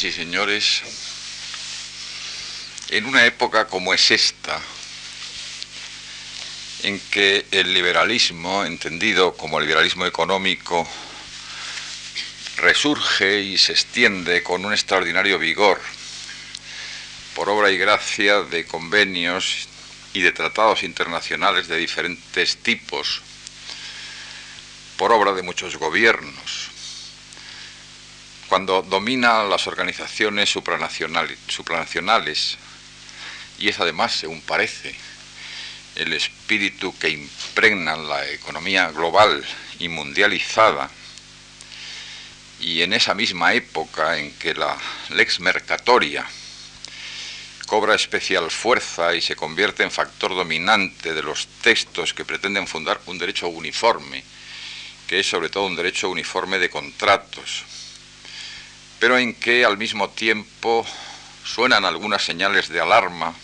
Señoras y señores, en una época como es esta, en que el liberalismo, entendido como liberalismo económico, resurge y se extiende con un extraordinario vigor por obra y gracia de convenios y de tratados internacionales de diferentes tipos, por obra de muchos gobiernos, cuando domina las organizaciones supranacionales, y es además, según parece, el espíritu que impregna la economía global y mundializada, y en esa misma época en que la lex mercatoria cobra especial fuerza y se convierte en factor dominante de los textos que pretenden fundar un derecho uniforme, que es sobre todo un derecho uniforme de contratos, pero en que al mismo tiempo suenan algunas señales de alarma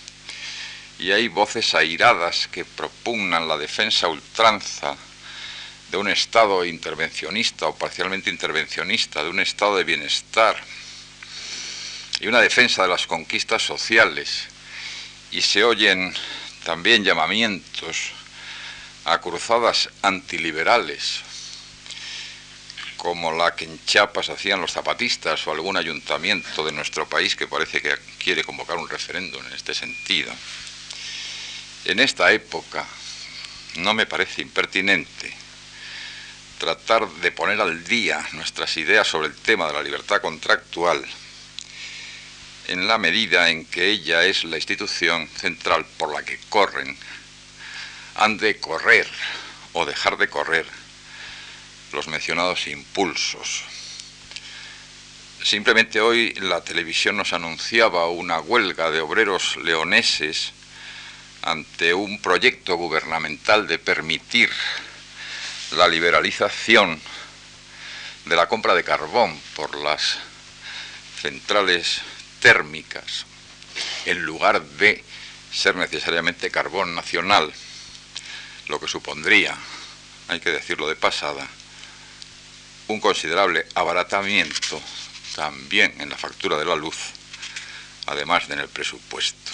y hay voces airadas que propugnan la defensa ultranza de un Estado intervencionista o parcialmente intervencionista, de un Estado de bienestar y una defensa de las conquistas sociales, y se oyen también llamamientos a cruzadas antiliberales como la que en Chiapas hacían los zapatistas o algún ayuntamiento de nuestro país que parece que quiere convocar un referéndum en este sentido. En esta época no me parece impertinente tratar de poner al día nuestras ideas sobre el tema de la libertad contractual en la medida en que ella es la institución central por la que corren, han de correr o dejar de correr los mencionados impulsos. Simplemente hoy la televisión nos anunciaba una huelga de obreros leoneses ante un proyecto gubernamental de permitir la liberalización de la compra de carbón por las centrales térmicas, en lugar de ser necesariamente carbón nacional, lo que supondría, hay que decirlo de pasada, un considerable abaratamiento también en la factura de la luz, además de en el presupuesto.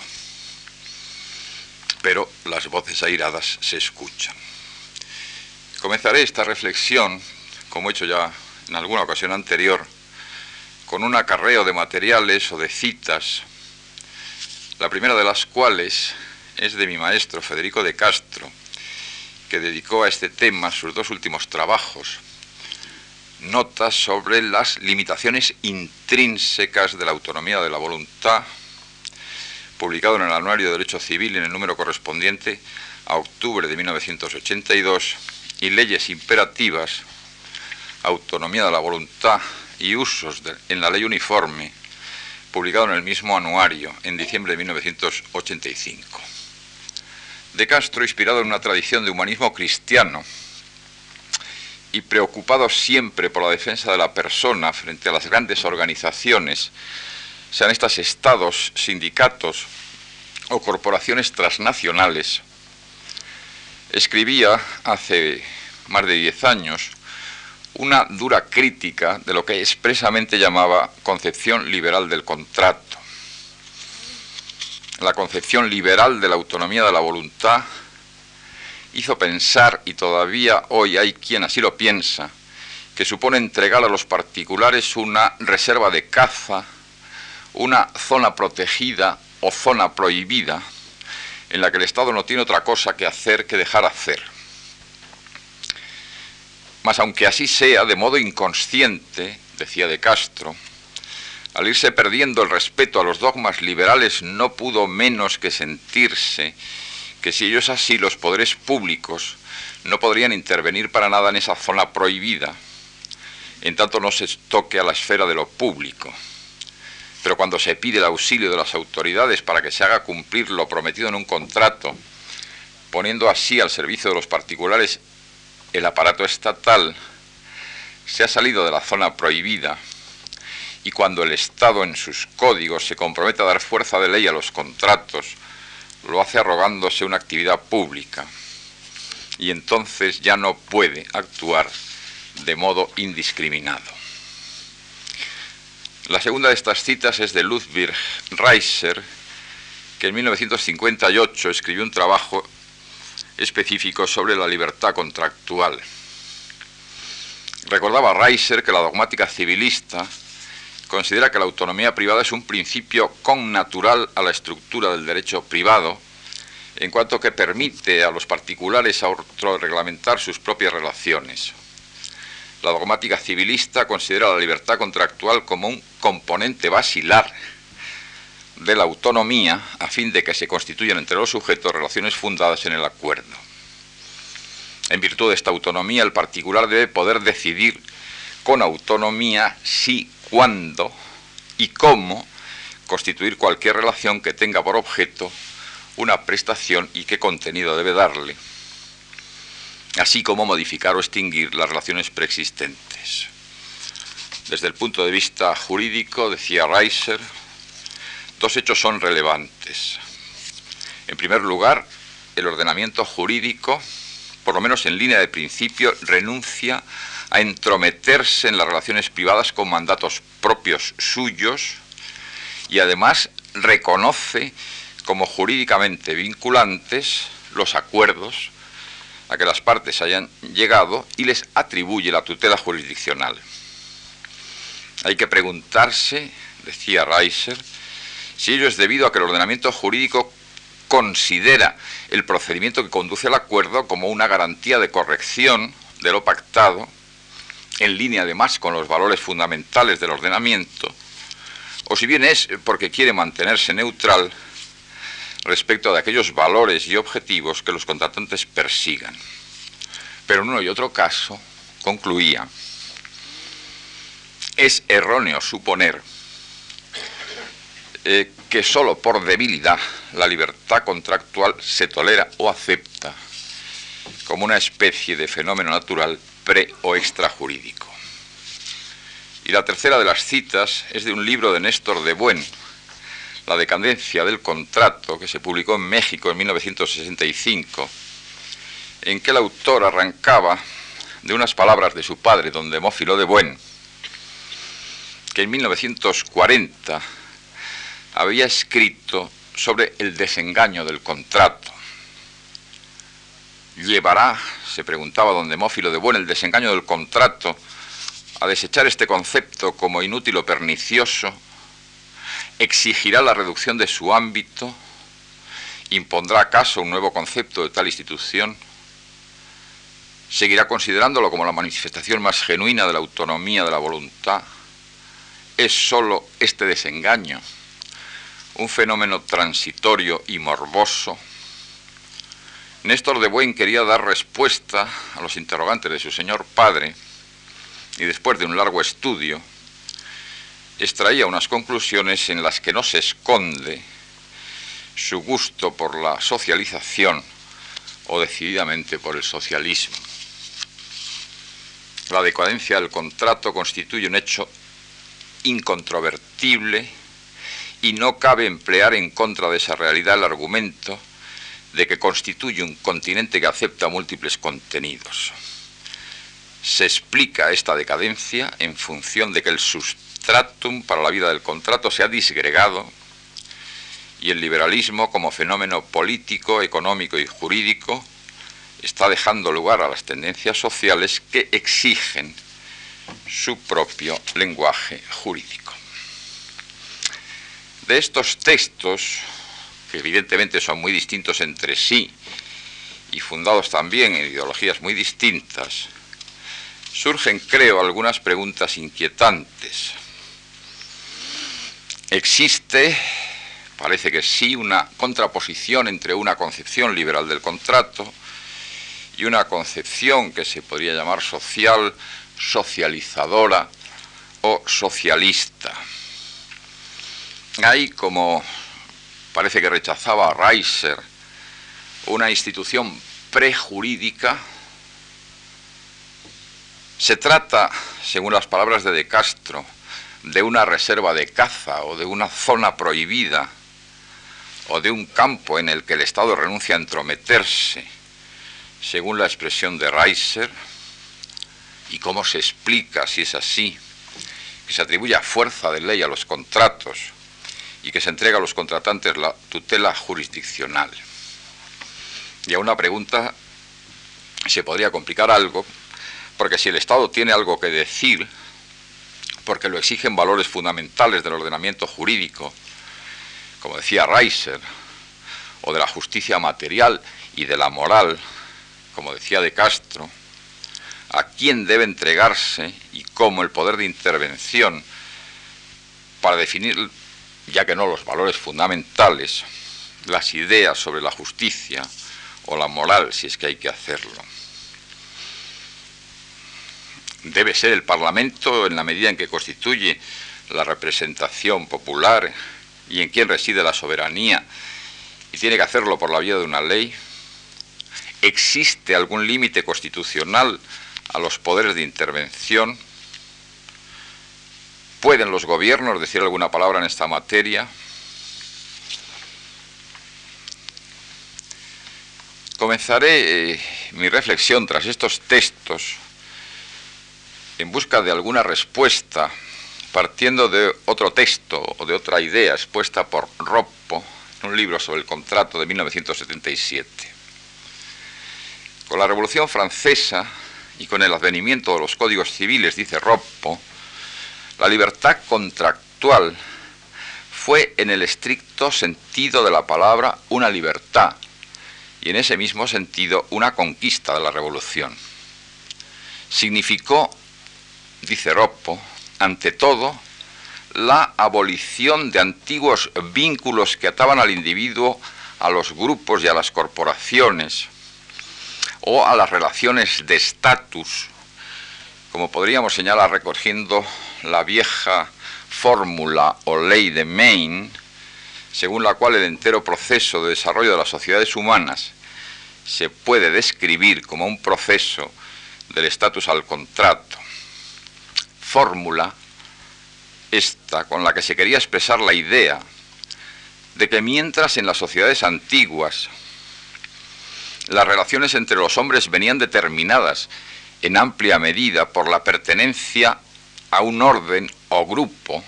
Pero las voces airadas se escuchan. Comenzaré esta reflexión, como he hecho ya en alguna ocasión anterior, con un acarreo de materiales o de citas, la primera de las cuales es de mi maestro Federico de Castro, que dedicó a este tema sus dos últimos trabajos, notas sobre las limitaciones intrínsecas de la autonomía de la voluntad, publicado en el Anuario de Derecho Civil en el número correspondiente a octubre de 1982, y leyes imperativas, autonomía de la voluntad y usos en la ley uniforme, publicado en el mismo anuario en diciembre de 1985. De Castro, inspirado en una tradición de humanismo cristiano, y preocupado siempre por la defensa de la persona frente a las grandes organizaciones, sean estas estados, sindicatos o corporaciones transnacionales, escribía hace más de diez años una dura crítica de lo que expresamente llamaba concepción liberal del contrato. La concepción liberal de la autonomía de la voluntad hizo pensar, y todavía hoy hay quien así lo piensa, que supone entregar a los particulares una reserva de caza, una zona protegida o zona prohibida, en la que el Estado no tiene otra cosa que hacer que dejar hacer. Mas aunque así sea, de modo inconsciente, decía de Castro, al irse perdiendo el respeto a los dogmas liberales no pudo menos que sentirse que si ellos así los poderes públicos no podrían intervenir para nada en esa zona prohibida, en tanto no se toque a la esfera de lo público. Pero cuando se pide el auxilio de las autoridades para que se haga cumplir lo prometido en un contrato, poniendo así al servicio de los particulares el aparato estatal, se ha salido de la zona prohibida y cuando el Estado en sus códigos se compromete a dar fuerza de ley a los contratos, lo hace arrogándose una actividad pública y entonces ya no puede actuar de modo indiscriminado. La segunda de estas citas es de Ludwig Reiser, que en 1958 escribió un trabajo específico sobre la libertad contractual. Recordaba Reiser que la dogmática civilista considera que la autonomía privada es un principio connatural a la estructura del derecho privado, en cuanto que permite a los particulares reglamentar sus propias relaciones. La dogmática civilista considera la libertad contractual como un componente basilar de la autonomía a fin de que se constituyan entre los sujetos relaciones fundadas en el acuerdo. En virtud de esta autonomía, el particular debe poder decidir con autonomía si, cuándo y cómo constituir cualquier relación que tenga por objeto una prestación y qué contenido debe darle, así como modificar o extinguir las relaciones preexistentes. Desde el punto de vista jurídico, decía Reiser, Dos hechos son relevantes. En primer lugar, el ordenamiento jurídico, por lo menos en línea de principio, renuncia a entrometerse en las relaciones privadas con mandatos propios suyos y además reconoce como jurídicamente vinculantes los acuerdos a que las partes hayan llegado y les atribuye la tutela jurisdiccional. Hay que preguntarse, decía Reiser, si ello es debido a que el ordenamiento jurídico considera el procedimiento que conduce al acuerdo como una garantía de corrección de lo pactado, en línea además con los valores fundamentales del ordenamiento, o si bien es porque quiere mantenerse neutral respecto de aquellos valores y objetivos que los contratantes persigan. Pero en uno y otro caso, concluía, es erróneo suponer eh, que sólo por debilidad la libertad contractual se tolera o acepta como una especie de fenómeno natural pre o extrajurídico. Y la tercera de las citas es de un libro de Néstor de Buen, La decadencia del contrato, que se publicó en México en 1965, en que el autor arrancaba de unas palabras de su padre, don Demófilo de Buen, que en 1940 había escrito sobre el desengaño del contrato. ¿Llevará, se preguntaba don Demófilo de Buen, el desengaño del contrato a desechar este concepto como inútil o pernicioso? ¿Exigirá la reducción de su ámbito? ¿Impondrá acaso un nuevo concepto de tal institución? ¿Seguirá considerándolo como la manifestación más genuina de la autonomía de la voluntad? ¿Es sólo este desengaño? un fenómeno transitorio y morboso, Néstor de Buen quería dar respuesta a los interrogantes de su señor padre y después de un largo estudio extraía unas conclusiones en las que no se esconde su gusto por la socialización o decididamente por el socialismo. La decadencia del contrato constituye un hecho incontrovertible y no cabe emplear en contra de esa realidad el argumento de que constituye un continente que acepta múltiples contenidos. Se explica esta decadencia en función de que el sustratum para la vida del contrato se ha disgregado y el liberalismo como fenómeno político, económico y jurídico está dejando lugar a las tendencias sociales que exigen su propio lenguaje jurídico. De estos textos, que evidentemente son muy distintos entre sí y fundados también en ideologías muy distintas, surgen, creo, algunas preguntas inquietantes. ¿Existe, parece que sí, una contraposición entre una concepción liberal del contrato y una concepción que se podría llamar social, socializadora o socialista? Hay, como parece que rechazaba a Reiser, una institución prejurídica. Se trata, según las palabras de De Castro, de una reserva de caza o de una zona prohibida o de un campo en el que el Estado renuncia a entrometerse, según la expresión de Reiser, y cómo se explica si es así que se atribuye a fuerza de ley a los contratos y que se entrega a los contratantes la tutela jurisdiccional. Y a una pregunta se podría complicar algo, porque si el Estado tiene algo que decir, porque lo exigen valores fundamentales del ordenamiento jurídico, como decía Reiser, o de la justicia material y de la moral, como decía De Castro, a quién debe entregarse y cómo el poder de intervención para definir, ya que no los valores fundamentales, las ideas sobre la justicia o la moral, si es que hay que hacerlo. Debe ser el Parlamento en la medida en que constituye la representación popular y en quien reside la soberanía y tiene que hacerlo por la vía de una ley. ¿Existe algún límite constitucional a los poderes de intervención? ¿Pueden los gobiernos decir alguna palabra en esta materia? Comenzaré eh, mi reflexión tras estos textos en busca de alguna respuesta partiendo de otro texto o de otra idea expuesta por Roppo en un libro sobre el contrato de 1977. Con la Revolución Francesa y con el advenimiento de los códigos civiles, dice Roppo, la libertad contractual fue en el estricto sentido de la palabra una libertad y en ese mismo sentido una conquista de la revolución. Significó, dice Roppo, ante todo, la abolición de antiguos vínculos que ataban al individuo a los grupos y a las corporaciones o a las relaciones de estatus, como podríamos señalar recogiendo la vieja fórmula o ley de Maine, según la cual el entero proceso de desarrollo de las sociedades humanas se puede describir como un proceso del estatus al contrato. Fórmula esta con la que se quería expresar la idea de que mientras en las sociedades antiguas las relaciones entre los hombres venían determinadas en amplia medida por la pertenencia a un orden o grupo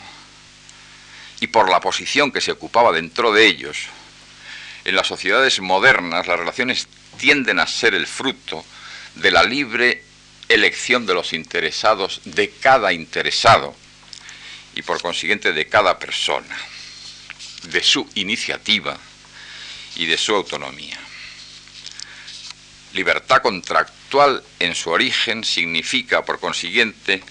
y por la posición que se ocupaba dentro de ellos, en las sociedades modernas las relaciones tienden a ser el fruto de la libre elección de los interesados, de cada interesado, y por consiguiente de cada persona, de su iniciativa y de su autonomía. Libertad contractual en su origen significa, por consiguiente,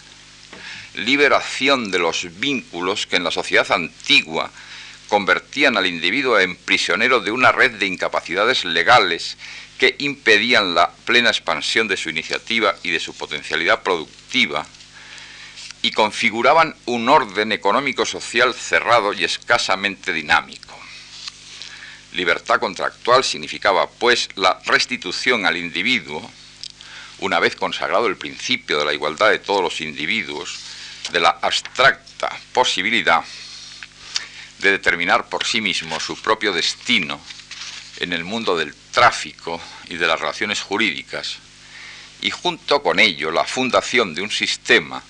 liberación de los vínculos que en la sociedad antigua convertían al individuo en prisionero de una red de incapacidades legales que impedían la plena expansión de su iniciativa y de su potencialidad productiva y configuraban un orden económico-social cerrado y escasamente dinámico. Libertad contractual significaba, pues, la restitución al individuo, una vez consagrado el principio de la igualdad de todos los individuos, de la abstracta posibilidad de determinar por sí mismo su propio destino en el mundo del tráfico y de las relaciones jurídicas, y junto con ello la fundación de un sistema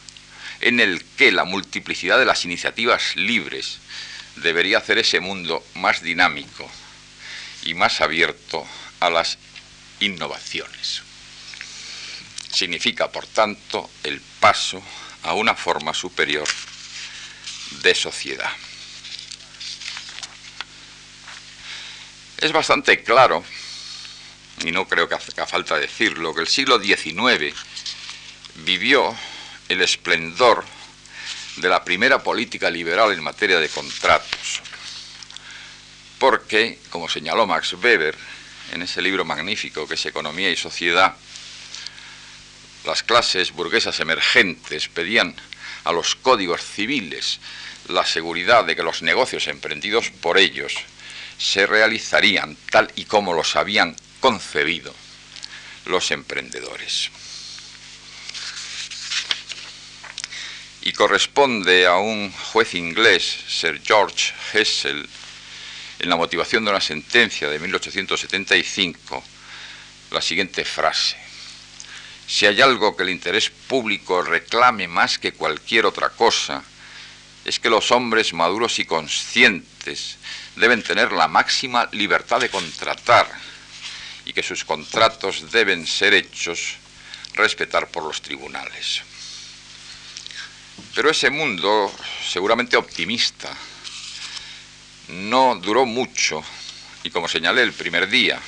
en el que la multiplicidad de las iniciativas libres debería hacer ese mundo más dinámico y más abierto a las innovaciones. Significa, por tanto, el paso a una forma superior de sociedad. Es bastante claro, y no creo que haga falta decirlo, que el siglo XIX vivió el esplendor de la primera política liberal en materia de contratos. Porque, como señaló Max Weber en ese libro magnífico que es Economía y Sociedad, las clases burguesas emergentes pedían a los códigos civiles la seguridad de que los negocios emprendidos por ellos se realizarían tal y como los habían concebido los emprendedores. y corresponde a un juez inglés, Sir George Hessel, en la motivación de una sentencia de 1875, la siguiente frase. Si hay algo que el interés público reclame más que cualquier otra cosa, es que los hombres maduros y conscientes deben tener la máxima libertad de contratar y que sus contratos deben ser hechos respetar por los tribunales. Pero ese mundo, seguramente optimista, no duró mucho y como señalé el primer día,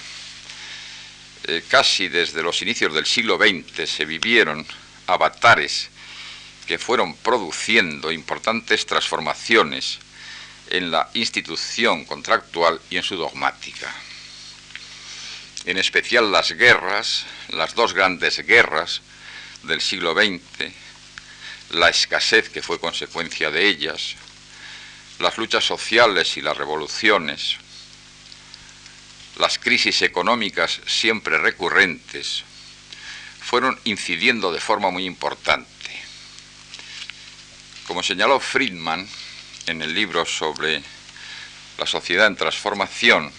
eh, casi desde los inicios del siglo XX se vivieron avatares que fueron produciendo importantes transformaciones en la institución contractual y en su dogmática. En especial las guerras, las dos grandes guerras del siglo XX, la escasez que fue consecuencia de ellas, las luchas sociales y las revoluciones, las crisis económicas siempre recurrentes, fueron incidiendo de forma muy importante. Como señaló Friedman en el libro sobre la sociedad en transformación,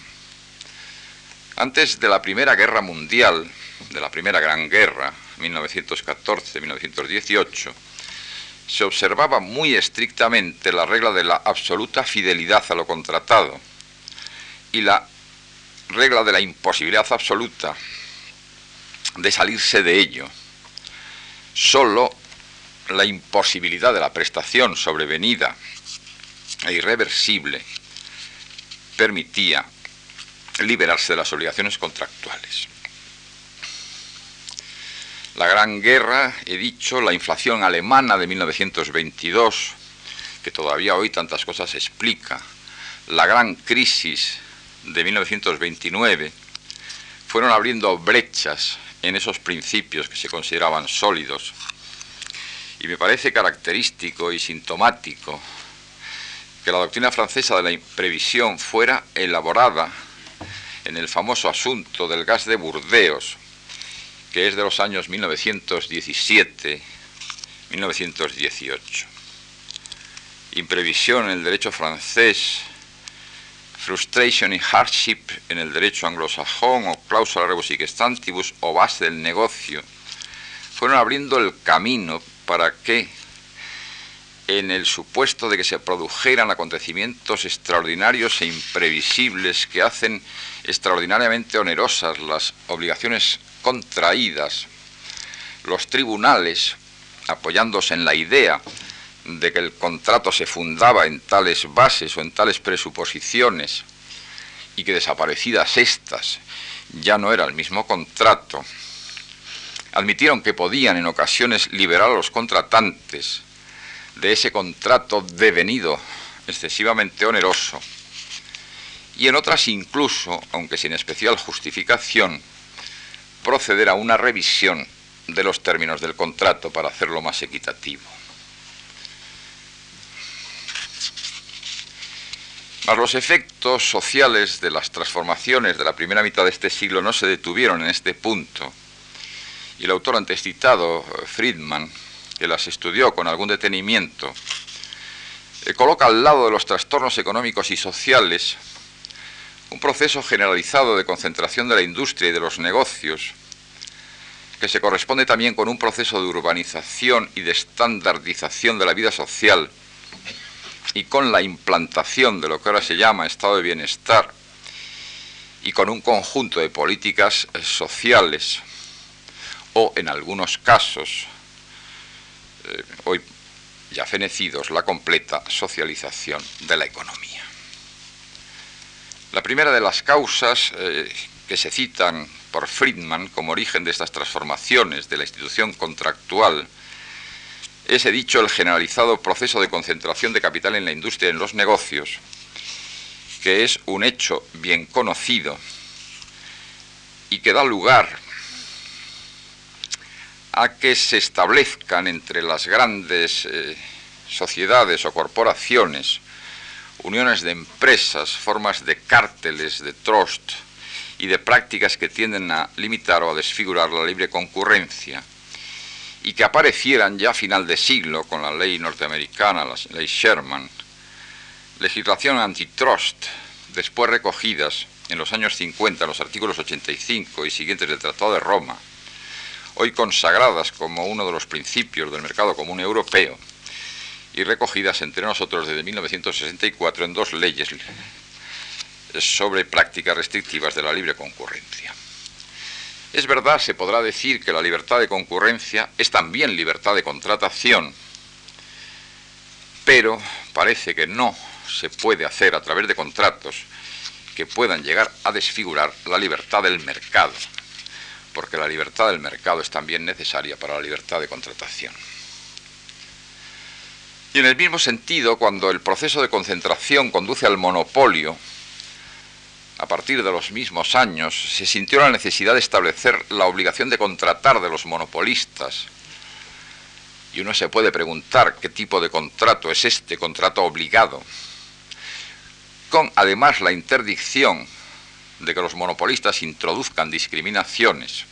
antes de la Primera Guerra Mundial, de la Primera Gran Guerra, 1914-1918, se observaba muy estrictamente la regla de la absoluta fidelidad a lo contratado y la regla de la imposibilidad absoluta de salirse de ello. Solo la imposibilidad de la prestación sobrevenida e irreversible permitía liberarse de las obligaciones contractuales. La Gran Guerra, he dicho, la inflación alemana de 1922, que todavía hoy tantas cosas explica, la gran crisis de 1929, fueron abriendo brechas en esos principios que se consideraban sólidos. Y me parece característico y sintomático que la doctrina francesa de la previsión fuera elaborada en el famoso asunto del gas de Burdeos, que es de los años 1917-1918. Imprevisión en el derecho francés, frustration y hardship en el derecho anglosajón o rebus sic stantibus o base del negocio, fueron abriendo el camino para que en el supuesto de que se produjeran acontecimientos extraordinarios e imprevisibles que hacen extraordinariamente onerosas las obligaciones contraídas, los tribunales, apoyándose en la idea de que el contrato se fundaba en tales bases o en tales presuposiciones y que desaparecidas estas ya no era el mismo contrato, admitieron que podían en ocasiones liberar a los contratantes de ese contrato devenido excesivamente oneroso y en otras incluso, aunque sin especial justificación, proceder a una revisión de los términos del contrato para hacerlo más equitativo. Los efectos sociales de las transformaciones de la primera mitad de este siglo no se detuvieron en este punto, y el autor antes citado, Friedman, que las estudió con algún detenimiento, eh, coloca al lado de los trastornos económicos y sociales un proceso generalizado de concentración de la industria y de los negocios, que se corresponde también con un proceso de urbanización y de estandardización de la vida social, y con la implantación de lo que ahora se llama estado de bienestar, y con un conjunto de políticas eh, sociales, o en algunos casos, eh, hoy ya fenecidos, la completa socialización de la economía. La primera de las causas eh, que se citan por Friedman como origen de estas transformaciones de la institución contractual es, he dicho, el generalizado proceso de concentración de capital en la industria y en los negocios, que es un hecho bien conocido y que da lugar a que se establezcan entre las grandes eh, sociedades o corporaciones uniones de empresas, formas de cárteles, de trust y de prácticas que tienden a limitar o a desfigurar la libre concurrencia y que aparecieran ya a final de siglo con la ley norteamericana, la ley Sherman, legislación antitrust, después recogidas en los años 50 los artículos 85 y siguientes del Tratado de Roma, hoy consagradas como uno de los principios del mercado común europeo, y recogidas entre nosotros desde 1964 en dos leyes sobre prácticas restrictivas de la libre concurrencia. Es verdad, se podrá decir que la libertad de concurrencia es también libertad de contratación, pero parece que no se puede hacer a través de contratos que puedan llegar a desfigurar la libertad del mercado, porque la libertad del mercado es también necesaria para la libertad de contratación. Y en el mismo sentido, cuando el proceso de concentración conduce al monopolio, a partir de los mismos años, se sintió la necesidad de establecer la obligación de contratar de los monopolistas. Y uno se puede preguntar qué tipo de contrato es este contrato obligado, con además la interdicción de que los monopolistas introduzcan discriminaciones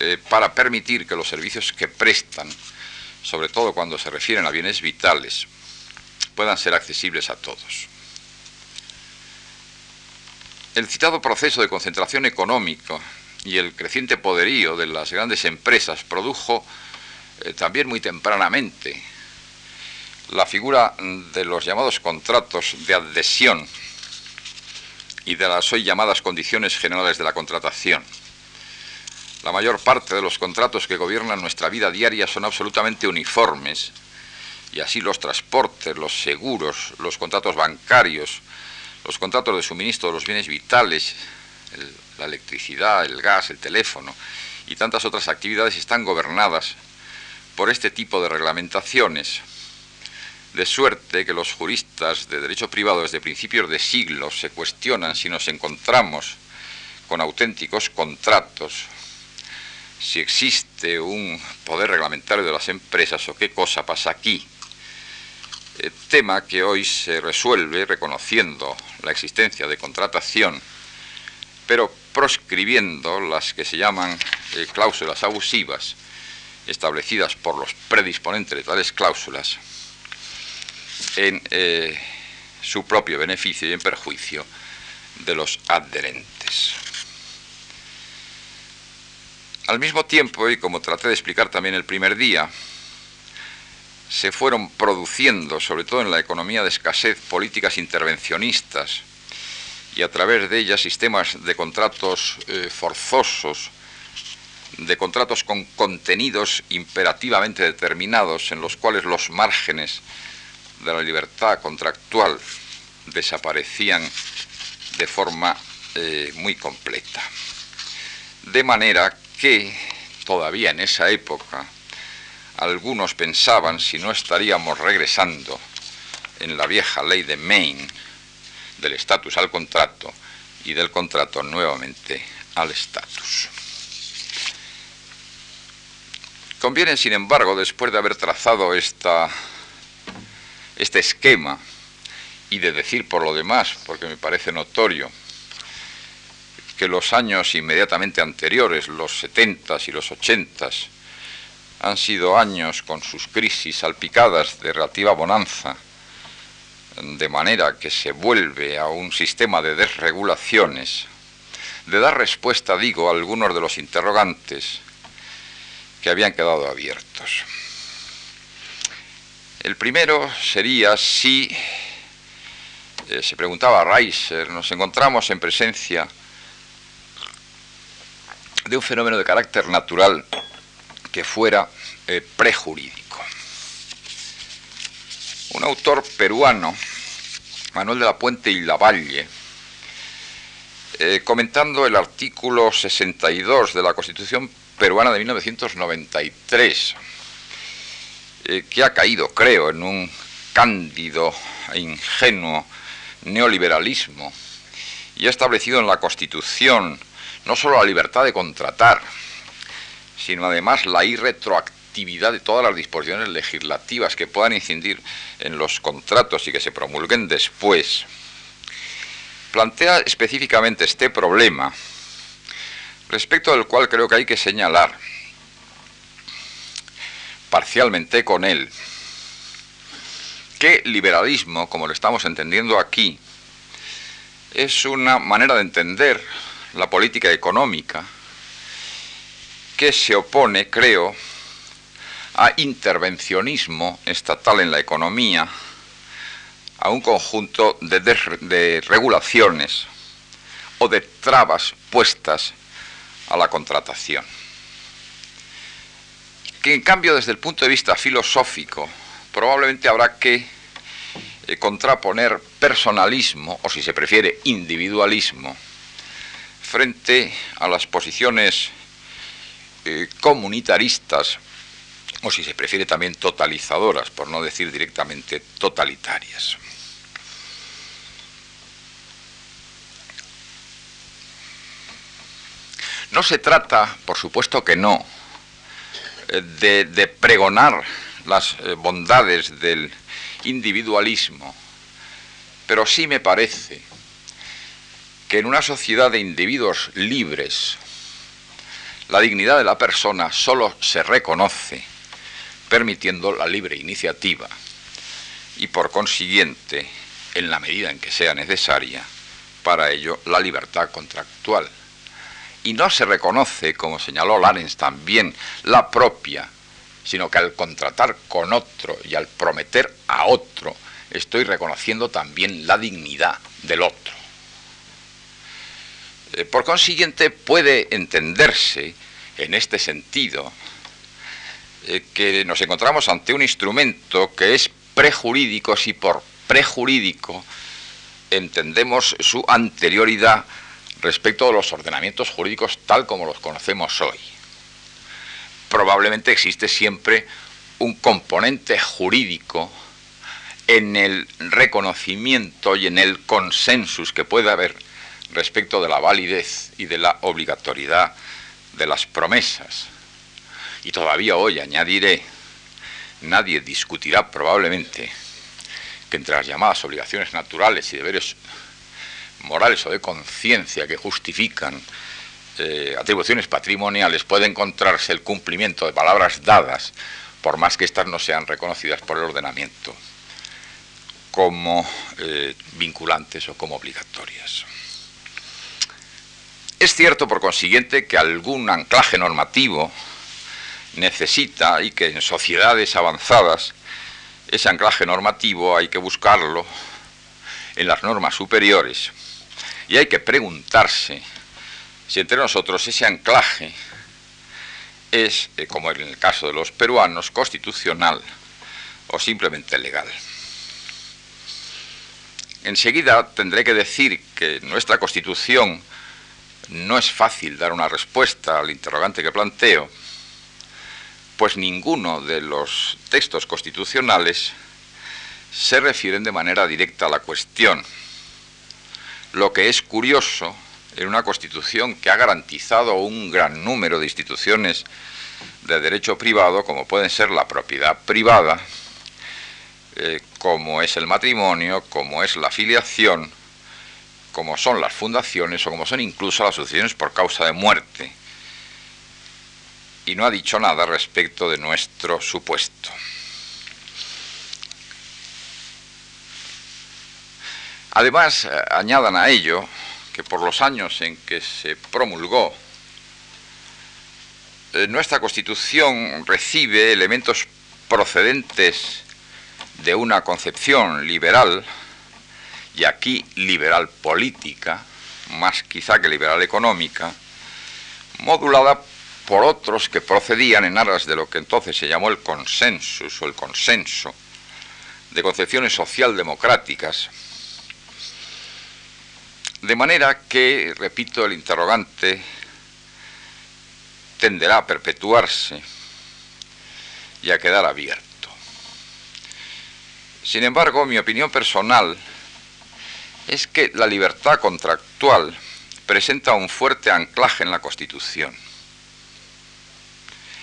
eh, para permitir que los servicios que prestan, sobre todo cuando se refieren a bienes vitales, puedan ser accesibles a todos. El citado proceso de concentración económica y el creciente poderío de las grandes empresas produjo eh, también muy tempranamente la figura de los llamados contratos de adhesión y de las hoy llamadas condiciones generales de la contratación. La mayor parte de los contratos que gobiernan nuestra vida diaria son absolutamente uniformes y así los transportes, los seguros, los contratos bancarios, los contratos de suministro de los bienes vitales, la electricidad, el gas, el teléfono y tantas otras actividades están gobernadas por este tipo de reglamentaciones, de suerte que los juristas de derecho privado desde principios de siglo se cuestionan si nos encontramos con auténticos contratos, si existe un poder reglamentario de las empresas o qué cosa pasa aquí eh, tema que hoy se resuelve reconociendo la existencia de contratación, pero proscribiendo las que se llaman eh, cláusulas abusivas establecidas por los predisponentes de tales cláusulas en eh, su propio beneficio y en perjuicio de los adherentes. Al mismo tiempo, y como traté de explicar también el primer día, se fueron produciendo, sobre todo en la economía de escasez, políticas intervencionistas y a través de ellas sistemas de contratos eh, forzosos, de contratos con contenidos imperativamente determinados en los cuales los márgenes de la libertad contractual desaparecían de forma eh, muy completa. De manera que todavía en esa época algunos pensaban si no estaríamos regresando en la vieja ley de Maine del estatus al contrato y del contrato nuevamente al estatus. Conviene, sin embargo, después de haber trazado esta, este esquema y de decir por lo demás, porque me parece notorio, que los años inmediatamente anteriores, los 70s y los 80s, han sido años con sus crisis salpicadas de relativa bonanza, de manera que se vuelve a un sistema de desregulaciones, de dar respuesta, digo, a algunos de los interrogantes que habían quedado abiertos. El primero sería si, eh, se preguntaba Reiser, nos encontramos en presencia de un fenómeno de carácter natural que fuera eh, prejurídico. Un autor peruano, Manuel de la Puente y Lavalle, eh, comentando el artículo 62 de la Constitución peruana de 1993, eh, que ha caído, creo, en un cándido e ingenuo neoliberalismo y ha establecido en la Constitución no solo la libertad de contratar, sino además la irretroactividad de todas las disposiciones legislativas que puedan incidir en los contratos y que se promulguen después, plantea específicamente este problema, respecto del cual creo que hay que señalar parcialmente con él que liberalismo, como lo estamos entendiendo aquí, es una manera de entender la política económica que se opone, creo, a intervencionismo estatal en la economía, a un conjunto de, regulaciones o de trabas puestas a la contratación. Que en cambio desde el punto de vista filosófico probablemente habrá que eh, contraponer personalismo, o si se prefiere individualismo, frente a las posiciones eh, comunitaristas, o si se prefiere también totalizadoras, por no decir directamente totalitarias. No se trata, por supuesto que no, eh, de, pregonar las eh, bondades del individualismo, pero sí me parece que en una sociedad de individuos libres, la dignidad de la persona solo se reconoce permitiendo la libre iniciativa y por consiguiente, en la medida en que sea necesaria, para ello la libertad contractual y no se reconoce, como señaló Larens también, la propia, sino que al contratar con otro y al prometer a otro, estoy reconociendo también la dignidad del otro. Eh, por consiguiente, puede entenderse en este sentido eh, que nos encontramos ante un instrumento que es prejurídico si por prejurídico entendemos su anterioridad respecto de los ordenamientos jurídicos tal como los conocemos hoy. Probablemente existe siempre un componente jurídico en el reconocimiento y en el consensus que puede haber respecto de la validez y de la obligatoriedad de las promesas. Y todavía hoy añadiré, nadie discutirá probablemente que entre las llamadas obligaciones naturales y deberes morales o de conciencia que justifican eh, atribuciones patrimoniales puede encontrarse el cumplimiento de palabras dadas, por más que éstas no sean reconocidas por el ordenamiento como eh, vinculantes o como obligatorias. Es cierto, por consiguiente, que algún anclaje normativo necesita y que en sociedades avanzadas ese anclaje normativo hay que buscarlo en las normas superiores y hay que preguntarse si entre nosotros ese anclaje es, eh, como en el caso de los peruanos, constitucional o simplemente legal. Enseguida tendré que decir que nuestra constitución no es fácil dar una respuesta al interrogante que planteo, pues ninguno de los textos constitucionales se refieren de manera directa a la cuestión. Lo que es curioso en una constitución que ha garantizado un gran número de instituciones de derecho privado, como pueden ser la propiedad privada, eh, como es el matrimonio, como es la filiación, como son las fundaciones o como son incluso las asociaciones por causa de muerte. Y no ha dicho nada respecto de nuestro supuesto. Además, eh, añadan a ello que por los años en que se promulgó, eh, nuestra Constitución recibe elementos procedentes de una concepción liberal, y aquí liberal política, más quizá que liberal económica, modulada por otros que procedían en aras de lo que entonces se llamó el consensus o el consenso, de concepciones socialdemocráticas, de manera que, repito, el interrogante tenderá a perpetuarse y a quedar abierto. Sin embargo, mi opinión personal es que la libertad contractual presenta un fuerte anclaje en la Constitución.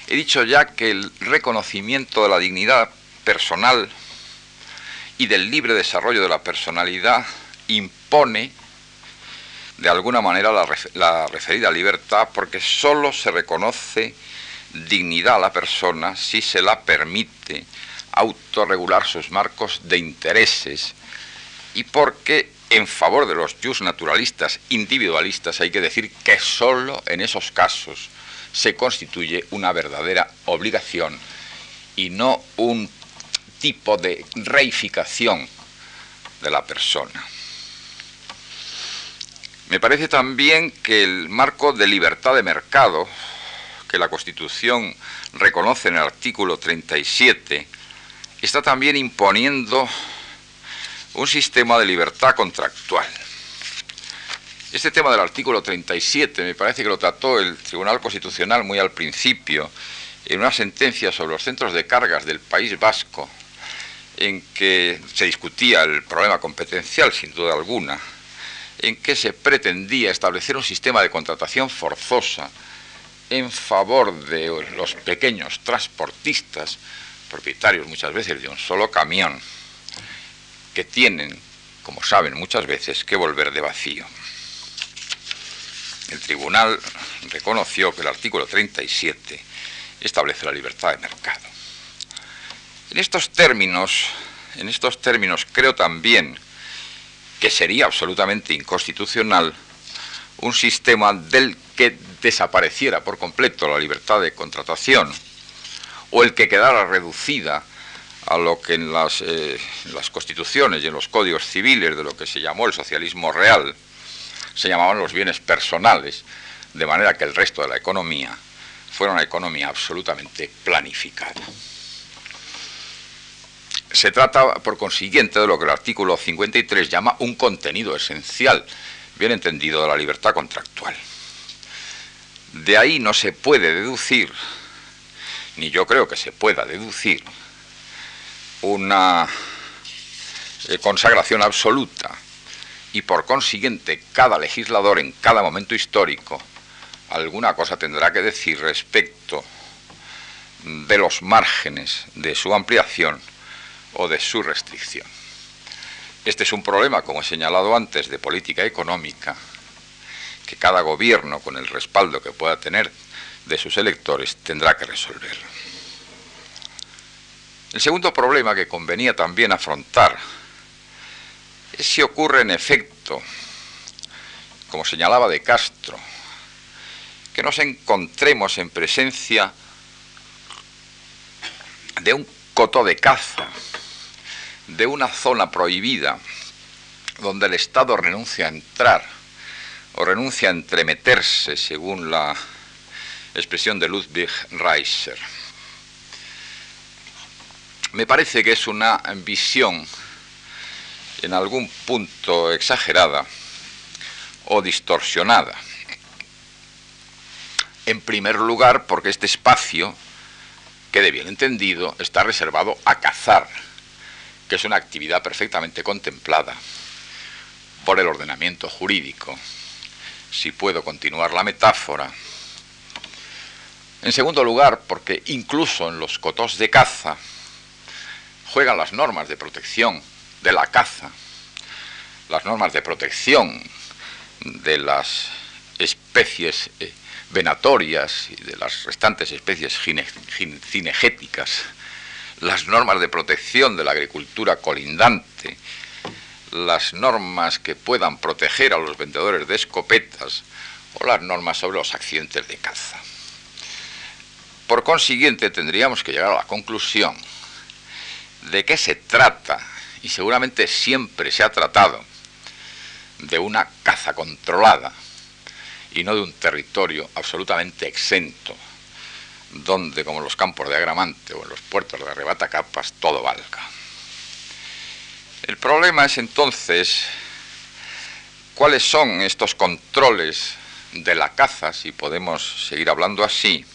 He dicho ya que el reconocimiento de la dignidad personal y del libre desarrollo de la personalidad impone de alguna manera la, referida libertad porque sólo se reconoce dignidad a la persona si se la permite autorregular sus marcos de intereses y porque en favor de los jus naturalistas individualistas hay que decir que sólo en esos casos se constituye una verdadera obligación y no un tipo de reificación de la persona. Me parece también que el marco de libertad de mercado que la Constitución reconoce en el artículo 37 está también imponiendo un sistema de libertad contractual. Este tema del artículo 37 me parece que lo trató el Tribunal Constitucional muy al principio en una sentencia sobre los centros de cargas del País Vasco, en que se discutía el problema competencial, sin duda alguna, en que se pretendía establecer un sistema de contratación forzosa en favor de los pequeños transportistas, propietarios muchas veces de un solo camión, que tienen, como saben muchas veces, que volver de vacío. El tribunal reconoció que el artículo 37 establece la libertad de mercado. En estos términos, en estos términos creo también que sería absolutamente inconstitucional un sistema del que desapareciera por completo la libertad de contratación o el que quedara reducida a lo que en las, eh, las constituciones y en los códigos civiles de lo que se llamó el socialismo real se llamaban los bienes personales, de manera que el resto de la economía fuera una economía absolutamente planificada. Se trata, por consiguiente, de lo que el artículo 53 llama un contenido esencial, bien entendido, de la libertad contractual. De ahí no se puede deducir, ni yo creo que se pueda deducir, una eh, consagración absoluta y por consiguiente cada legislador en cada momento histórico alguna cosa tendrá que decir respecto de los márgenes de su ampliación o de su restricción. Este es un problema, como he señalado antes, de política económica, que cada gobierno, con el respaldo que pueda tener de sus electores, tendrá que resolver. El segundo problema que convenía también afrontar es si ocurre en efecto, como señalaba de Castro, que nos encontremos en presencia de un coto de caza, de una zona prohibida donde el Estado renuncia a entrar o renuncia a entremeterse, según la expresión de Ludwig Reiser. Me parece que es una visión en algún punto exagerada o distorsionada. En primer lugar, porque este espacio, quede bien entendido, está reservado a cazar que es una actividad perfectamente contemplada por el ordenamiento jurídico. Si puedo continuar la metáfora. En segundo lugar, porque incluso en los cotos de caza juegan las normas de protección de la caza, las normas de protección de las especies eh, venatorias y de las restantes especies cinegéticas las normas de protección de la agricultura colindante, las normas que puedan proteger a los vendedores de escopetas o las normas sobre los accidentes de caza. Por consiguiente, tendríamos que llegar a la conclusión de que se trata, y seguramente siempre se ha tratado, de una caza controlada y no de un territorio absolutamente exento donde, como en los campos de Agramante o en los puertos de Arrebata Capas, todo valga. El problema es entonces cuáles son estos controles de la caza, si podemos seguir hablando así,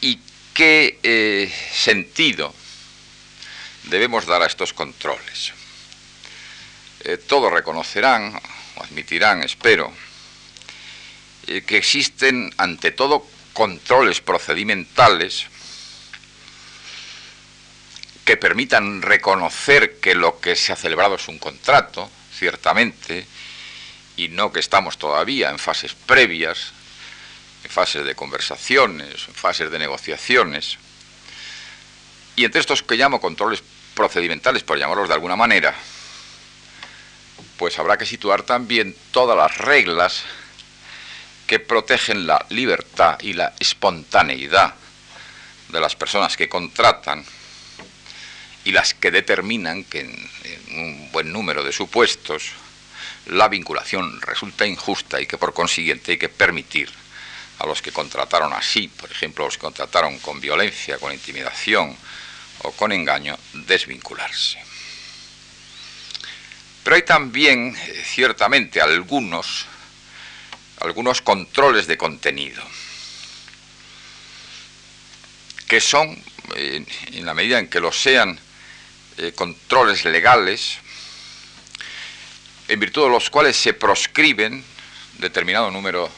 y qué eh, sentido debemos dar a estos controles. Eh, todos reconocerán, o admitirán, espero, eh, que existen ante todo controles procedimentales que permitan reconocer que lo que se ha celebrado es un contrato, ciertamente, y no que estamos todavía en fases previas, en fases de conversaciones, en fases de negociaciones. Y entre estos que llamo controles procedimentales, por llamarlos de alguna manera, pues habrá que situar también todas las reglas que protegen la libertad y la espontaneidad de las personas que contratan y las que determinan que en, un buen número de supuestos la vinculación resulta injusta y que por consiguiente hay que permitir a los que contrataron así, por ejemplo, los que contrataron con violencia, con intimidación o con engaño, desvincularse. Pero hay también, eh, ciertamente, algunos, algunos controles de contenido que son, en la medida en que lo sean, eh, controles legales, en virtud de los cuales se proscriben determinado número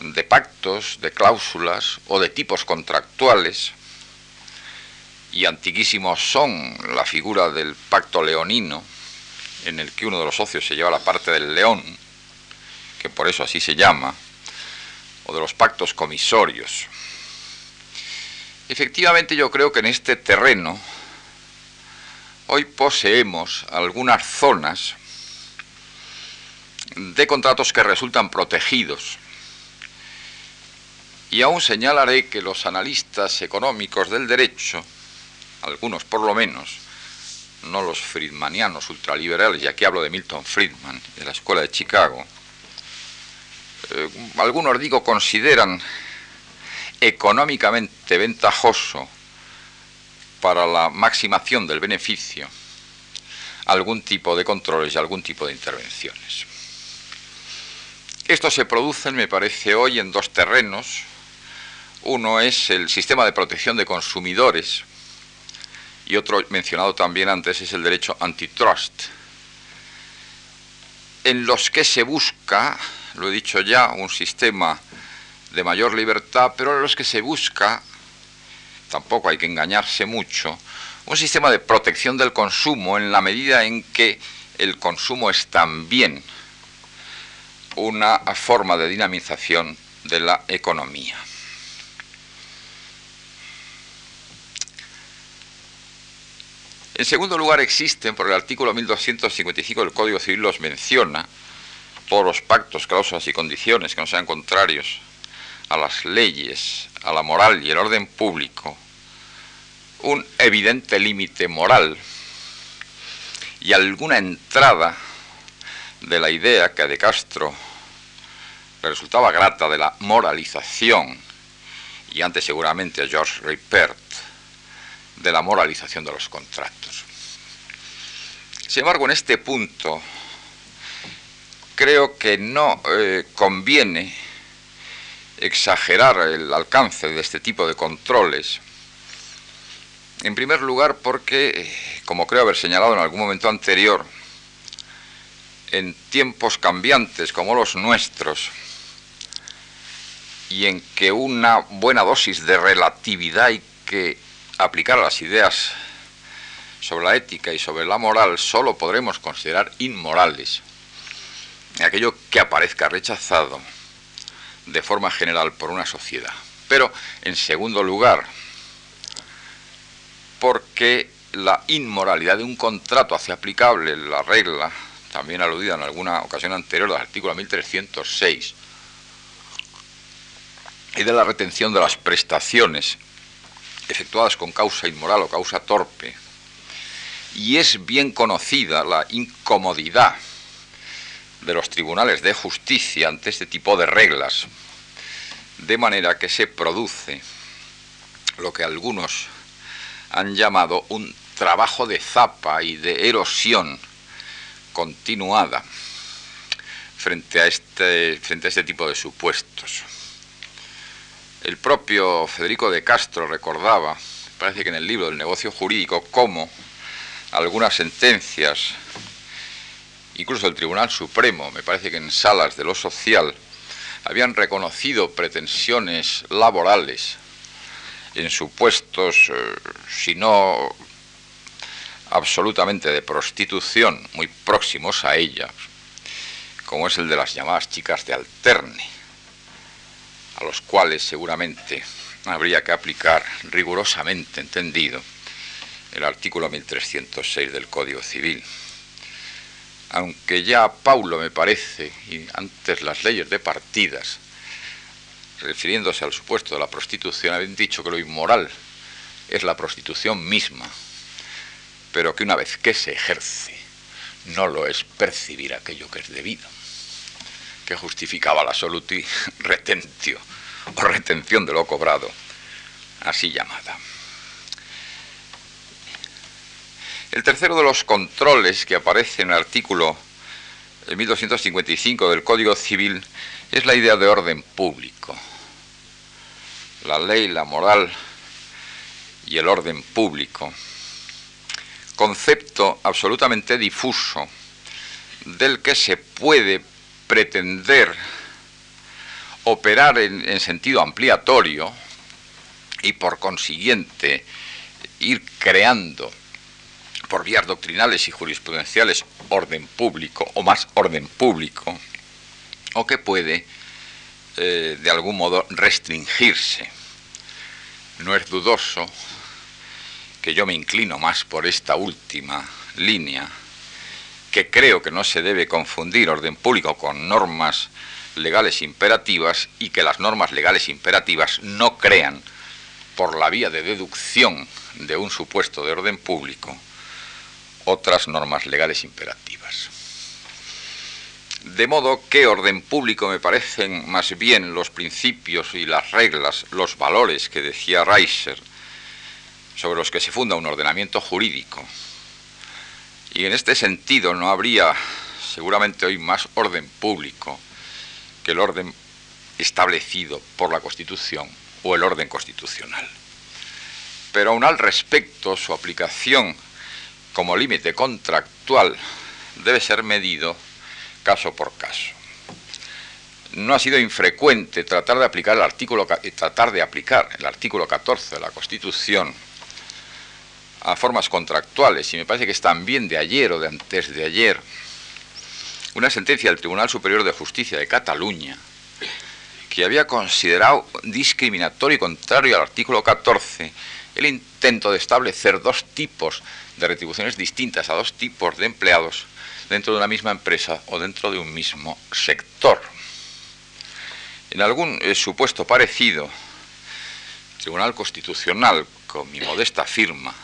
de pactos, de cláusulas o de tipos contractuales, y antiquísimos son la figura del pacto leonino, en el que uno de los socios se lleva la parte del león, que por eso así se llama, o de los pactos comisorios. Efectivamente yo creo que en este terreno hoy poseemos algunas zonas de contratos que resultan protegidos. Y aún señalaré que los analistas económicos del derecho, algunos por lo menos, no los friedmanianos ultraliberales, y aquí hablo de Milton Friedman, de la Escuela de Chicago, eh, algunos digo consideran económicamente ventajoso para la maximación del beneficio algún tipo de controles y algún tipo de intervenciones. Esto se produce, me parece, hoy en dos terrenos. Uno es el sistema de protección de consumidores, y otro mencionado también antes es el derecho antitrust, en los que se busca, lo he dicho ya, un sistema de mayor libertad, pero en los que se busca, tampoco hay que engañarse mucho, un sistema de protección del consumo en la medida en que el consumo es también una forma de dinamización de la economía. En segundo lugar, existen, por el artículo 1255 del Código Civil los menciona, por los pactos, cláusulas y condiciones que no sean contrarios a las leyes, a la moral y el orden público, un evidente límite moral y alguna entrada de la idea que a De Castro le resultaba grata de la moralización y antes seguramente a George Ripert de la moralización de los contratos. Sin embargo, en este punto creo que no eh, conviene exagerar el alcance de este tipo de controles. En primer lugar, porque, como creo haber señalado en algún momento anterior, en tiempos cambiantes como los nuestros, y en que una buena dosis de relatividad hay que aplicar las ideas sobre la ética y sobre la moral, solo podremos considerar inmorales aquello que aparezca rechazado de forma general por una sociedad. Pero, en segundo lugar, porque la inmoralidad de un contrato hace aplicable la regla, también aludida en alguna ocasión anterior del artículo 1306, y de la retención de las prestaciones efectuadas con causa inmoral o causa torpe, y es bien conocida la incomodidad de los tribunales de justicia ante este tipo de reglas, de manera que se produce lo que algunos han llamado un trabajo de zapa y de erosión continuada frente a este, frente a este tipo de supuestos. El propio Federico de Castro recordaba, parece que en el libro del negocio jurídico, cómo algunas sentencias, incluso el Tribunal Supremo, me parece que en salas de lo social, habían reconocido pretensiones laborales en supuestos, eh, si no absolutamente de prostitución, muy próximos a ella, como es el de las llamadas chicas de alterne a los cuales seguramente habría que aplicar rigurosamente entendido el artículo 1306 del Código Civil. Aunque ya Paulo me parece, y antes las leyes de partidas, refiriéndose al supuesto de la prostitución, habían dicho que lo inmoral es la prostitución misma, pero que una vez que se ejerce, no lo es percibir aquello que es debido, que justificaba la soluti retentio o retención de lo cobrado, así llamada. El tercero de los controles que aparece en el artículo 1255 del Código Civil es la idea de orden público. La ley, la moral y el orden público. Concepto absolutamente difuso del que se puede pretender operar en, en sentido ampliatorio y por consiguiente ir creando por vías doctrinales y jurisprudenciales orden público o más orden público, o que puede eh, de algún modo restringirse. No es dudoso que yo me inclino más por esta última línea, que creo que no se debe confundir orden público con normas legales imperativas y que las normas legales imperativas no crean por la vía de deducción de un supuesto de orden público otras normas legales imperativas. De modo que orden público me parecen más bien los principios y las reglas, los valores que decía Reiser, sobre los que se funda un ordenamiento jurídico. Y en este sentido no habría seguramente hoy más orden público que el orden establecido por la Constitución o el orden constitucional. Pero aún al respecto, su aplicación como límite contractual debe ser medido caso por caso. No ha sido infrecuente tratar de aplicar el artículo tratar de aplicar el artículo 14 de la Constitución a formas contractuales y me parece que es también de ayer o de antes de ayer una sentencia del Tribunal Superior de Justicia de Cataluña que había considerado discriminatorio y contrario al artículo 14 el intento de establecer dos tipos de retribuciones distintas a dos tipos de empleados dentro de una misma empresa o dentro de un mismo sector. En algún eh, supuesto parecido, el Tribunal Constitucional, con mi modesta firma,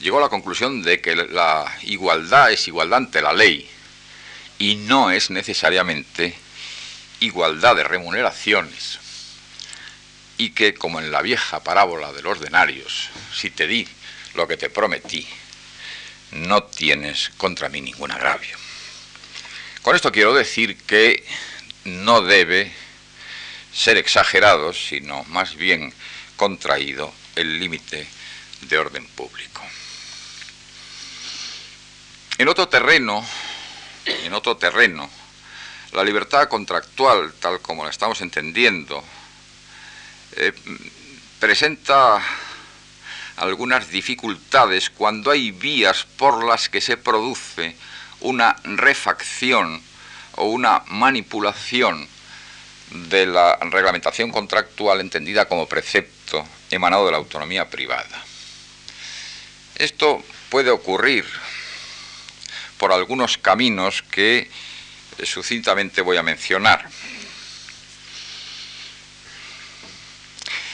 llegó a la conclusión de que la igualdad es igualdad ante la ley y no es necesariamente igualdad de remuneraciones y que, como en la vieja parábola de los denarios, si te di lo que te prometí, no tienes contra mí ningún agravio. Con esto quiero decir que no debe ser exagerado, sino más bien contraído el límite de orden público. En otro terreno, en otro terreno, la libertad contractual, tal como la estamos entendiendo, eh, presenta algunas dificultades cuando hay vías por las que se produce una refacción o una manipulación de la reglamentación contractual entendida como precepto emanado de la autonomía privada. Esto puede ocurrir por algunos caminos que sucintamente voy a mencionar.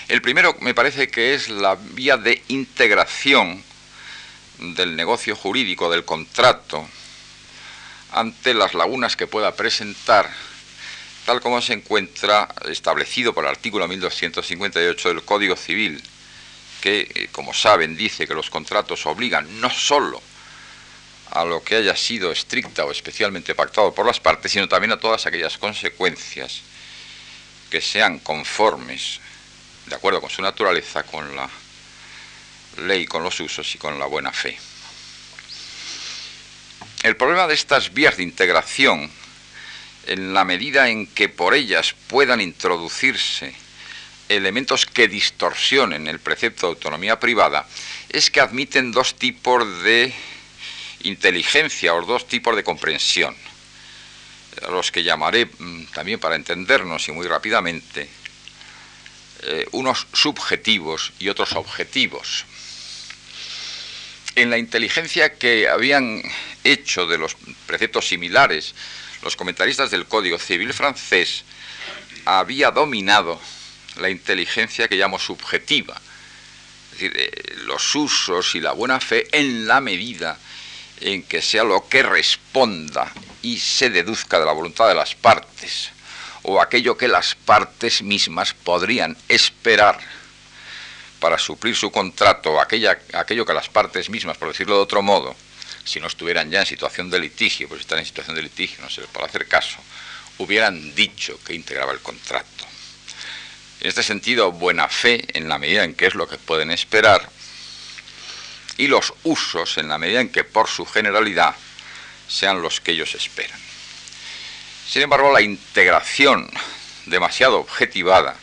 El primero me parece que es la vía de integración del negocio jurídico, del contrato, ante las lagunas que pueda presentar, tal como se encuentra establecido por el artículo 1258 del Código Civil, que, eh, como saben, dice que los contratos obligan no sólo a lo que haya sido estricta o especialmente pactado por las partes, sino también a todas aquellas consecuencias que sean conformes de acuerdo con su naturaleza, con la ley, con los usos y con la buena fe. El problema de estas vías de integración, en la medida en que por ellas puedan introducirse elementos que distorsionen el precepto de autonomía privada, es que admiten dos tipos de inteligencia o dos tipos de comprensión, a los que llamaré mm, también para entendernos y muy rápidamente eh, unos subjetivos y otros objetivos. En la inteligencia que habían hecho de los preceptos similares los comentaristas del Código Civil francés, había dominado la inteligencia que llamo subjetiva, es decir, eh, los usos y la buena fe en la medida en que sea lo que responda y se deduzca de la voluntad de las partes, o aquello que las partes mismas podrían esperar para suplir su contrato, o aquella, aquello que las partes mismas, por decirlo de otro modo, si no estuvieran ya en situación de litigio, pues están en situación de litigio, no se les puede hacer caso, hubieran dicho que integraba el contrato. En este sentido, buena fe, en la medida en que es lo que pueden esperar, y los usos, en la medida en que por su generalidad sean los que ellos esperan. Sin embargo, la integración demasiado objetivada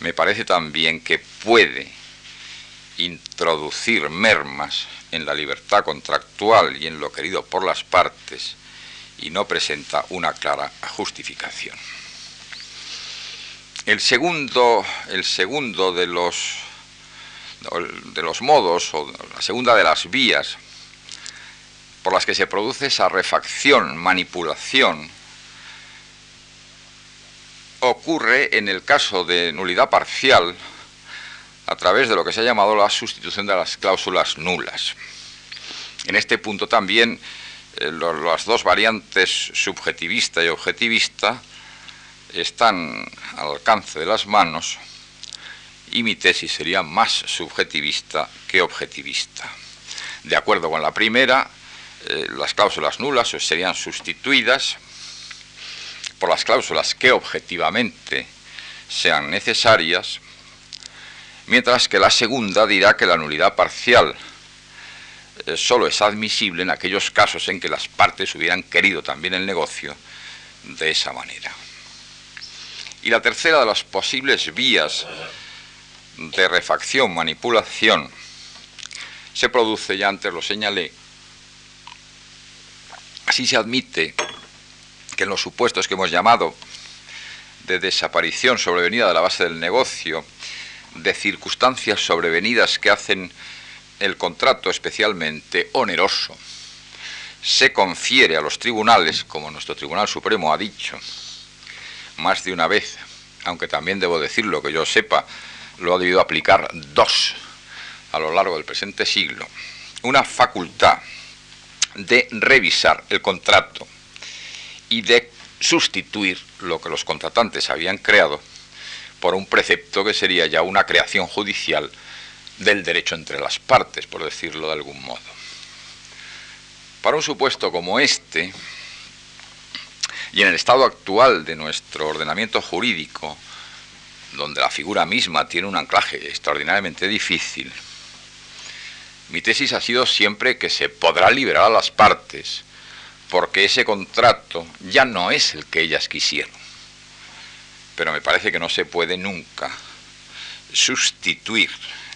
me parece también que puede introducir mermas en la libertad contractual y en lo querido por las partes y no presenta una clara justificación. El segundo, el segundo de los de los modos o la segunda de las vías por las que se produce esa refacción, manipulación, ocurre en el caso de nulidad parcial a través de lo que se ha llamado la sustitución de las cláusulas nulas. En este punto también eh, las dos variantes subjetivista y objetivista están al alcance de las manos y mi tesis sería más subjetivista que objetivista. De acuerdo con la primera, eh, las cláusulas nulas serían sustituidas por las cláusulas que objetivamente sean necesarias, mientras que la segunda dirá que la nulidad parcial eh, solo es admisible en aquellos casos en que las partes hubieran querido también el negocio de esa manera. Y la tercera de las posibles vías de refacción, manipulación, se produce, ya antes lo señalé, así se admite que en los supuestos que hemos llamado de desaparición sobrevenida de la base del negocio, de circunstancias sobrevenidas que hacen el contrato especialmente oneroso, se confiere a los tribunales, como nuestro Tribunal Supremo ha dicho más de una vez, aunque también debo decirlo que yo sepa, lo ha debido aplicar dos a lo largo del presente siglo, una facultad de revisar el contrato y de sustituir lo que los contratantes habían creado por un precepto que sería ya una creación judicial del derecho entre las partes, por decirlo de algún modo. Para un supuesto como este, y en el estado actual de nuestro ordenamiento jurídico, donde la figura misma tiene un anclaje extraordinariamente difícil, mi tesis ha sido siempre que se podrá liberar a las partes porque ese contrato ya no es el que ellas quisieron. Pero me parece que no se puede nunca sustituir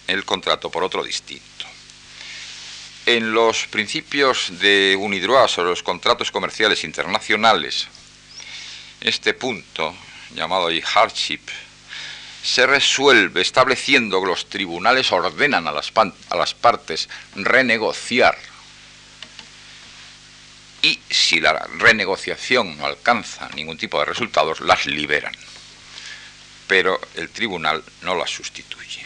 el contrato por otro distinto. En los principios de Unidroit sobre los contratos comerciales internacionales, este punto, llamado ahí hardship, se resuelve estableciendo que los tribunales ordenan a las, a las partes renegociar y si la renegociación no alcanza ningún tipo de resultados, las liberan. Pero el tribunal no las sustituye.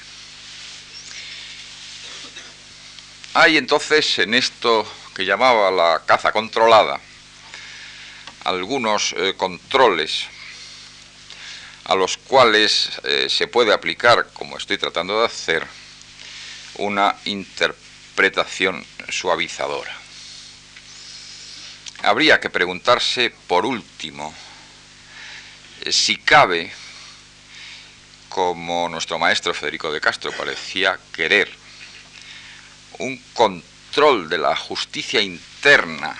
Hay entonces en esto que llamaba la caza controlada algunos eh, controles a los cuales eh, se puede aplicar, como estoy tratando de hacer, una interpretación suavizadora. Habría que preguntarse, por último, eh, si cabe, como nuestro maestro Federico de Castro parecía querer, un control de la justicia interna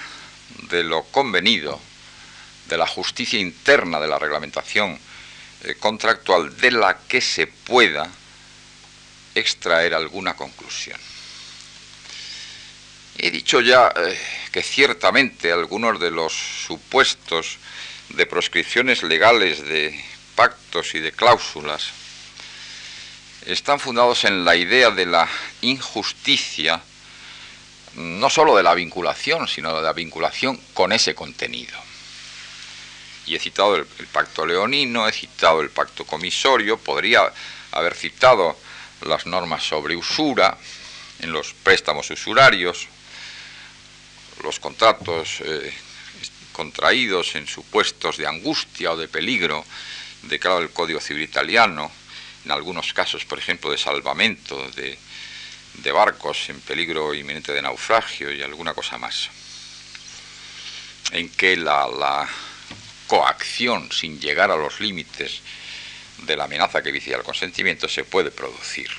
de lo convenido, de la justicia interna de la reglamentación eh, contractual de la que se pueda extraer alguna conclusión. He dicho ya eh, que ciertamente algunos de los supuestos de proscripciones legales de pactos y de cláusulas están fundados en la idea de la injusticia, no sólo de la vinculación, sino de la vinculación con ese contenido. Y he citado el, pacto leonino, he citado el pacto comisorio, podría haber citado las normas sobre usura en los préstamos usurarios, los contratos eh, contraídos en supuestos de angustia o de peligro declarado el Código Civil Italiano, en algunos casos, por ejemplo, de salvamento de, de barcos en peligro inminente de naufragio y alguna cosa más, en que la coacción sin llegar a los límites de la amenaza que vicia el consentimiento se puede producir.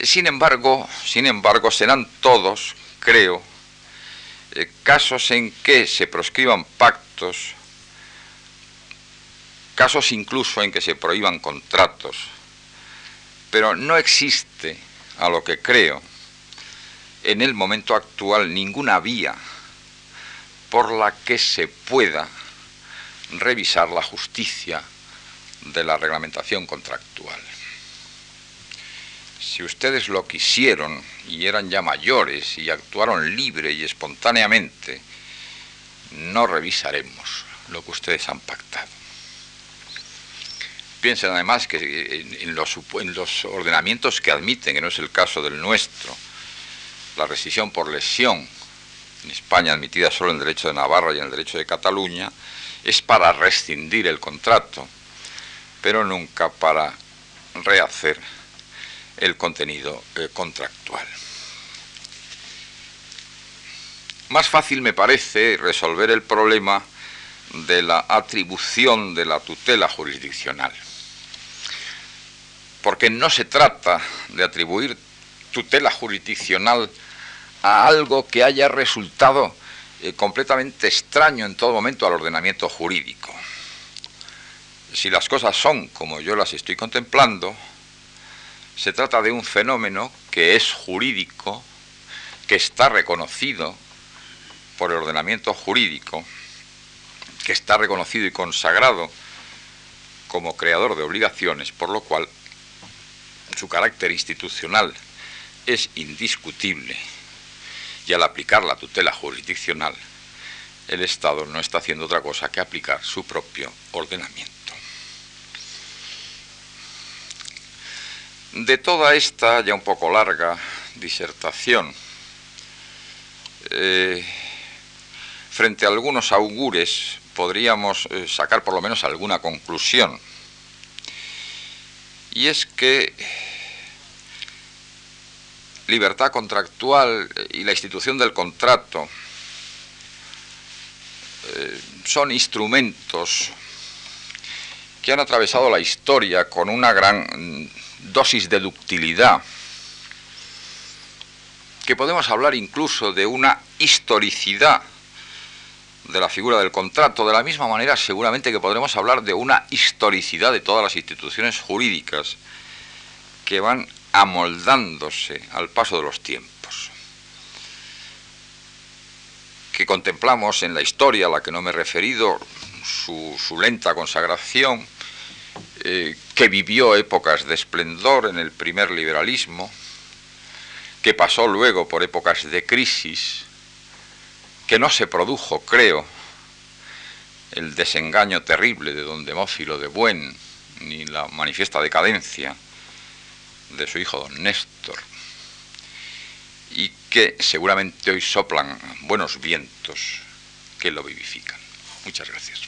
Sin embargo, sin embargo, serán todos, creo, eh, casos en que se proscriban pactos, casos incluso en que se prohíban contratos, pero no existe, a lo que creo, en el momento actual ninguna vía por la que se pueda revisar la justicia de la reglamentación contractual. Si ustedes lo quisieron y eran ya mayores y actuaron libre y espontáneamente, no revisaremos lo que ustedes han pactado. Piensen además que en los, ordenamientos que admiten, que no es el caso del nuestro, la rescisión por lesión, en España admitida solo en derecho de Navarra y en el derecho de Cataluña, es para rescindir el contrato, pero nunca para rehacer el contenido eh, contractual. Más fácil me parece resolver el problema de la atribución de la tutela jurisdiccional porque no se trata de atribuir tutela jurisdiccional algo que haya resultado eh, completamente extraño en todo momento al ordenamiento jurídico. Si las cosas son como yo las estoy contemplando, se trata de un fenómeno que es jurídico, que está reconocido por el ordenamiento jurídico, que está reconocido y consagrado como creador de obligaciones, por lo cual su carácter institucional es indiscutible y al aplicar la tutela jurisdiccional, el Estado no está haciendo otra cosa que aplicar su propio ordenamiento. De toda esta ya un poco larga disertación, eh, frente a algunos augures podríamos eh, sacar por lo menos alguna conclusión. Y es que libertad contractual y la institución del contrato eh, son instrumentos que han atravesado la historia con una gran mm, dosis de ductilidad, que podemos hablar incluso de una historicidad de la figura del contrato, de la misma manera seguramente que podremos hablar de una historicidad de todas las instituciones jurídicas que van amoldándose al paso de los tiempos, que contemplamos en la historia a la que no me he referido, su, lenta consagración, eh, que vivió épocas de esplendor en el primer liberalismo, que pasó luego por épocas de crisis, que no se produjo, creo, el desengaño terrible de don Demófilo de Buen, ni la manifiesta decadencia de su hijo don Néstor, y que seguramente hoy soplan buenos vientos que lo vivifican. Muchas gracias.